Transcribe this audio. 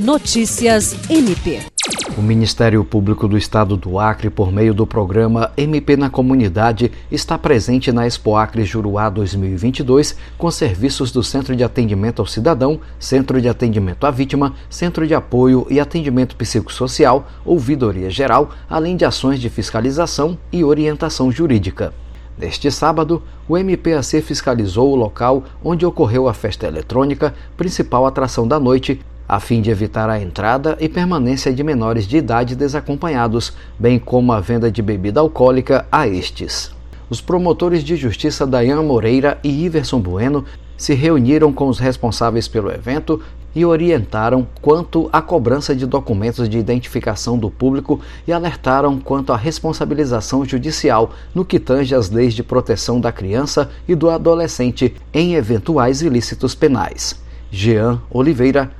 Notícias MP. O Ministério Público do Estado do Acre, por meio do programa MP na Comunidade, está presente na Expo Acre Juruá 2022 com serviços do Centro de Atendimento ao Cidadão, Centro de Atendimento à Vítima, Centro de Apoio e Atendimento Psicossocial, Ouvidoria Geral, além de ações de fiscalização e orientação jurídica. Neste sábado, o MPAC fiscalizou o local onde ocorreu a festa eletrônica, principal atração da noite, a fim de evitar a entrada e permanência de menores de idade desacompanhados, bem como a venda de bebida alcoólica a estes. Os promotores de justiça Dayan Moreira e Iverson Bueno se reuniram com os responsáveis pelo evento e orientaram quanto à cobrança de documentos de identificação do público e alertaram quanto à responsabilização judicial no que tange às leis de proteção da criança e do adolescente em eventuais ilícitos penais. Jean Oliveira,